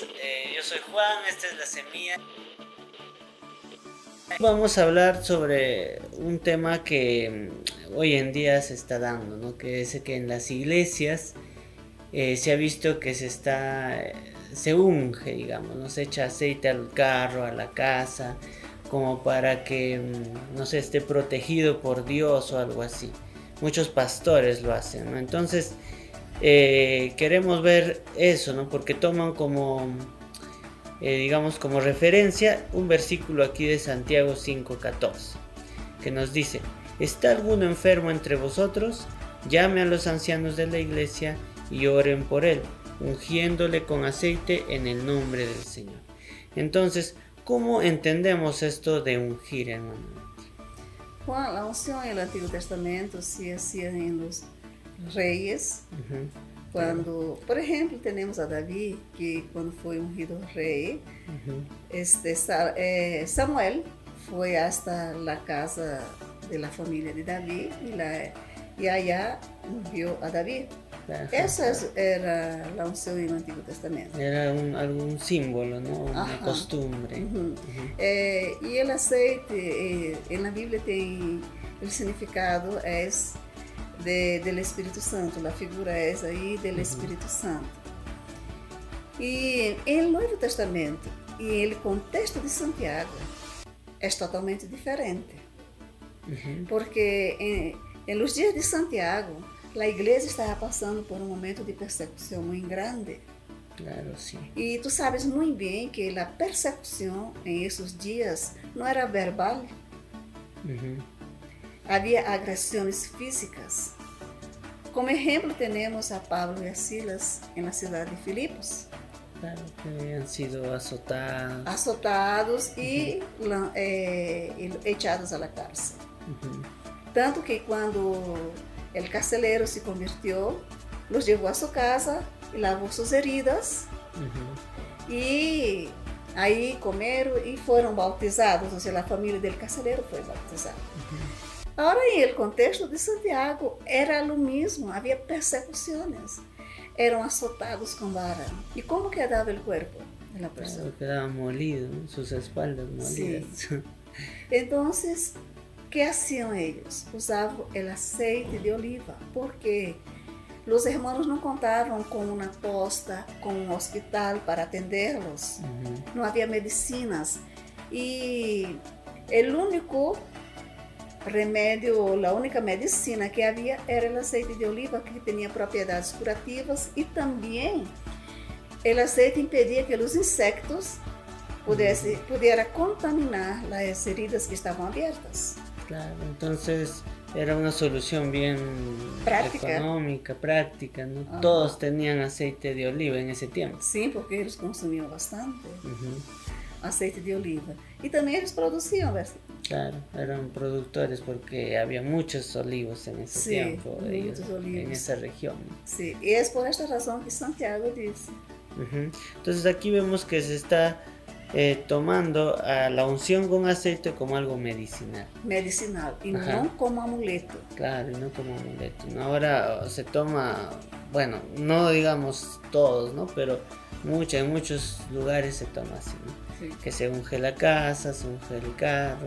eh, yo soy Juan, esta es la semilla. Vamos a hablar sobre un tema que mm, hoy en día se está dando, ¿no? que es que en las iglesias eh, se ha visto que se está, se unge, digamos, ¿no? se echa aceite al carro, a la casa, como para que mm, no se esté protegido por Dios o algo así. Muchos pastores lo hacen, ¿no? Entonces, eh, queremos ver eso, ¿no? Porque toman como, eh, digamos, como referencia un versículo aquí de Santiago 5.14, que nos dice, ¿está alguno enfermo entre vosotros? Llame a los ancianos de la iglesia y oren por él, ungiéndole con aceite en el nombre del Señor. Entonces, ¿cómo entendemos esto de ungir, hermano? Juan, la unción en el Antiguo Testamento se hacía en los reyes. Quando, por exemplo, temos a Davi, que quando foi ungido rei, uhum. este, eh, Samuel foi hasta a casa da família de Davi e, lá, e allá ungiu a Davi. Essa era a unção no Antigo Testamento. Era um, algum símbolo, não? Uma costumbre. Uhum. Uhum. É, e ele aceite, e, na Bíblia tem o significado é de, del Espíritu Santo, la figura esa ahí del Espíritu Santo. E em Novo Testamento e em contexto de Santiago é totalmente diferente. Uhum. Porque em, em los dias de Santiago, a igreja estava passando por um momento de persecução muito grande. Claro, sim. E tu sabes muito bem que a persecução em esses dias não era verbal. Uhum. Havia agressões físicas. Como exemplo, temos a Pablo e a Silas na cidade de Filipos. Claro, que han sido azotados. Azotados uh -huh. e eh, echados a la cárcel. Uh -huh. Tanto que quando o carcelero se convirtió, los levou a sua casa e lavou suas heridas. Uh -huh. E aí comeram e foram bautizados, ou seja, a família do carcelero foi bautizada. Ahora, en el contexto de Santiago, era lo mismo, había persecuciones. Eran azotados con vara. ¿Y cómo quedaba el cuerpo de la persona? Claro, quedaba molido, sus espaldas molidas. Sí. Entonces, ¿qué hacían ellos? Usaban el aceite de oliva, porque los hermanos no contaban con una posta, con un hospital para atenderlos. Uh -huh. No había medicinas. Y el único remédio, a única medicina que havia era o azeite de oliva, que tinha propriedades curativas e também o azeite impedia que os insectos pudessem pudera contaminar as heridas que estavam abertas. Claro, então era uma solução bem práctica. econômica, prática, ¿no? Ah. Todos tinham aceite de oliva em esse tempo. Sim, porque eles consumiam bastante. aceite de oliva. Y también ellos producían, ¿verdad? Claro, eran productores porque había muchos olivos en ese tiempo, ellos, en esa región. Sí, y es por esta razón que Santiago dice. Entonces aquí vemos que se está eh, tomando a la unción con aceite como algo medicinal. Medicinal y no como amuleto. Claro, y no como amuleto. Ahora se toma, bueno, no digamos todos, ¿no? Pero mucho, en muchos lugares se toma así, ¿no? que se unge la casa, se unge el carro.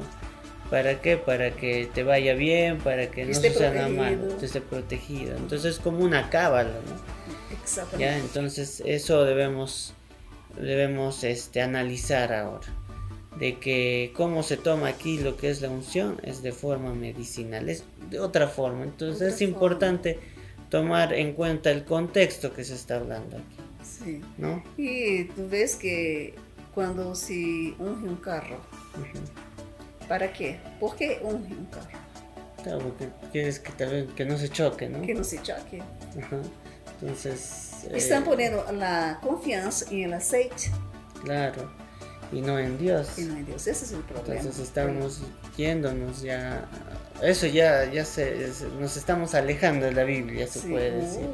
¿Para qué? Para que te vaya bien, para que no se haga mal, esté protegido. Entonces es como una cábala, ¿no? Exactamente. ¿Ya? Entonces eso debemos, debemos este, analizar ahora. De que cómo se toma aquí lo que es la unción es de forma medicinal, es de otra forma. Entonces es importante tomar en cuenta el contexto que se está hablando aquí. Sí. ¿no? Y tú ves que quando se unge um carro. ¿Para quê? ¿Por unge um carro? Claro, porque quieres que, tal que no se choque, ¿no? Que no se choque. Ajá. Entonces... Están eh, poniendo la confianza en el aceite. Claro. Y no en Dios. Y no en Dios. Ese es el problema. Entonces estamos yéndonos ya... Eso ya, ya se, nos estamos alejando de la Biblia, se sí. puede decir.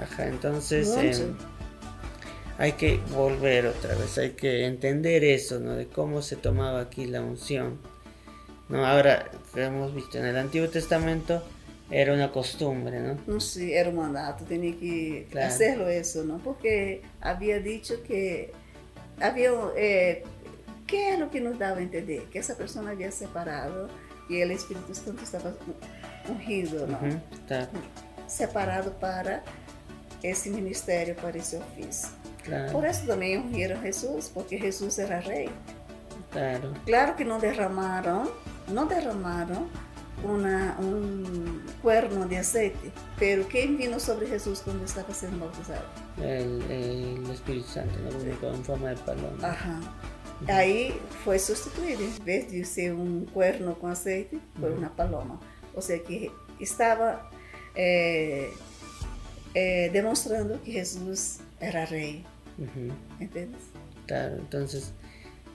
Ajá, entonces... Eh, hay que volver otra vez, hay que entender eso, ¿no? De cómo se tomaba aquí la unción. ¿no? Ahora, hemos visto en el Antiguo Testamento Era una costumbre, ¿no? No sé, era un mandato, tenía que Claro. hacerlo eso, ¿no? Porque había dicho que había, eh, ¿qué es lo que nos daba a entender? Que esa persona había separado y el Espíritu Santo estaba ungido, ¿no? Ujú, claro, Separado para esse ministério, para esse ofício. Claro, Por isso também ungiram Jesus, porque Jesus era rei. claro, Claro que não derramaram, não derramaram uma, um cuerno de aceite, pero quem vino sobre Jesus quando estava sendo bautizado? el, el Espíritu Santo, ¿no? En forma de paloma. Aham. Aí foi substituído, em vez de ser um cuerno com aceite, foi uma paloma. Ou seja, que estava eh, eh, demonstrando que Jesus era rei, Ujú, entende? Claro, entonces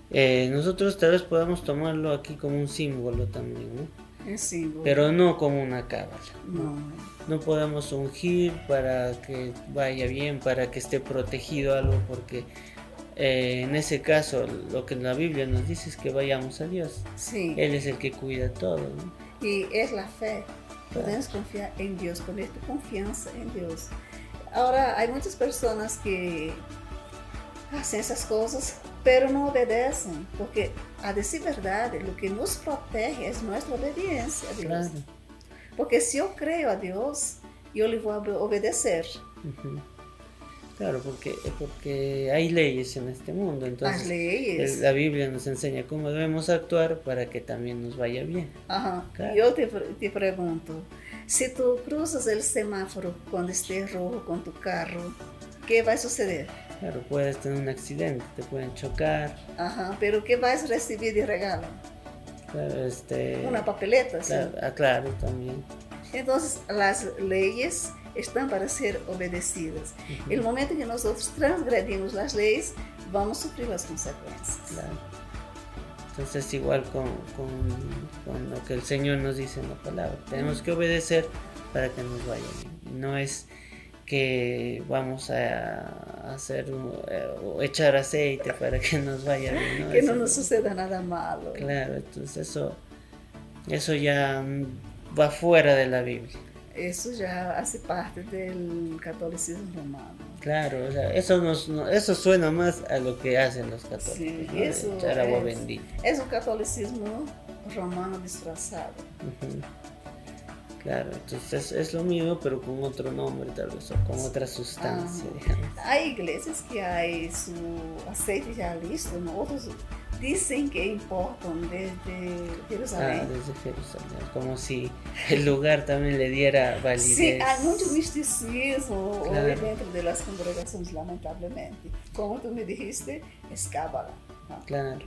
eh, nosotros tal vez podamos tomarlo aquí como un símbolo también, ¿no? Símbolo. Pero no como una cábala. Não. No podemos ungir para que vaya bien, para que esté protegido algo, porque eh, en ese caso lo que la Biblia nos dice es que vayamos a Dios. Sim. Él es el que cuida todo, ¿no? E é a fé. Podemos confiar em Deus, poner tu confiança em Deus. Agora, há muitas pessoas que fazem essas coisas, pero não obedecem, porque, a decir verdade, o que nos protege é nossa obediência a Deus. Claro. Porque se eu creio a Deus, eu lhe vou obe- obedecer. Claro, porque, porque hay leyes en este mundo, entonces leis. el- la Biblia nos enseña cómo debemos actuar para que también nos vaya bien. Aham. Claro. Eu te, te pergunto, se tu cruzas o semáforo quando estiver rojo com tu carro, o que vai suceder? Claro, puedes tener un accidente, te pueden chocar, Ajá, pero o que vais receber de regalo? claro, este, Una papeleta, ¿sí? claro, ah, claro, también. Entonces, las leyes están para ser obedecidas. Ujú, El momento que nosotros transgredimos las leyes, vamos a sufrir las consecuencias. Claro. Entonces igual con, con, con lo que el Señor nos dice en la palabra. Tenemos que obedecer para que nos vaya bien. No es que vamos a hacer eh, o echar aceite para que nos vaya bien. ¿no? Que no nos suceda nada malo. Claro, entonces eso, eso ya mm, va fuera de la Biblia. Eso ya hace parte del catolicismo romano. Claro, o sea, eso, nos, no- eso suena más a lo que hacen los católicos. Sí, ¿no? Eso echar agua es. bendita. Es un catolicismo romano disfrazado. Ujú. Claro, entonces es lo mismo, pero con otro nombre, tal vez, o con otra sustancia, Ah. digamos. Hay iglesias que hay su aceite ya listo, ¿no? otros dicen que importan desde Ah, Jerusalén. desde Jerusalén, como si el lugar también le diera validez. Sí, hay mucho misticismo Claro. dentro de las congregaciones, lamentablemente. Como tú me dijiste, es cábala. ¿no? Claro.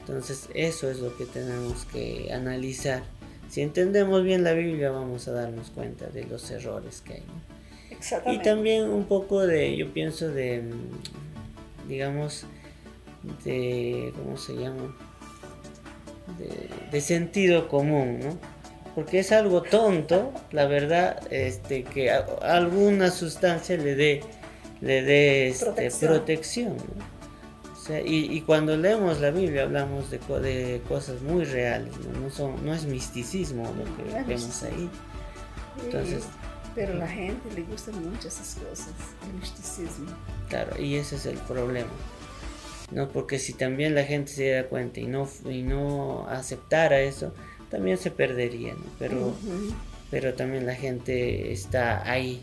Entonces, eso es lo que tenemos que analizar. Si entendemos bien la Biblia, vamos a darnos cuenta de los errores que hay. ¿no? Y Exactamente. también un poco de, yo pienso de, mm, digamos, de, ¿cómo se llama? De, de sentido común, ¿no? Porque es algo tonto, la verdad, este, que a- alguna sustancia le dé, le dé este, Protección. protección, ¿no? Sea, y, y cuando leemos la Biblia hablamos de, de cosas muy reales, ¿no? No, son, no es misticismo lo que es vemos ahí. Sí, entonces- pero la gente le gustan mucho esas cosas, el misticismo. Claro, y ese es el problema. ¿no? Porque si también la gente se diera cuenta y no, y no aceptara eso, también se perdería, ¿no? Pero, Ujú. pero también la gente está ahí,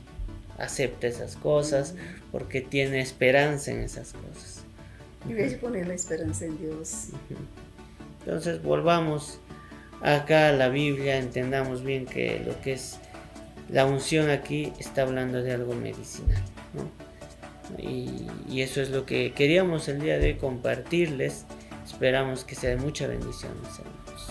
acepta esas cosas, porque tiene esperanza en esas cosas. Vez de poner la esperanza en Dios. Entonces volvamos acá a la Biblia, entendamos bien que lo que es la unción aquí está hablando de algo medicinal. ¿no? Y, y eso es lo que queríamos el día de hoy compartirles. Esperamos que sea de mucha bendición, mis hermanos.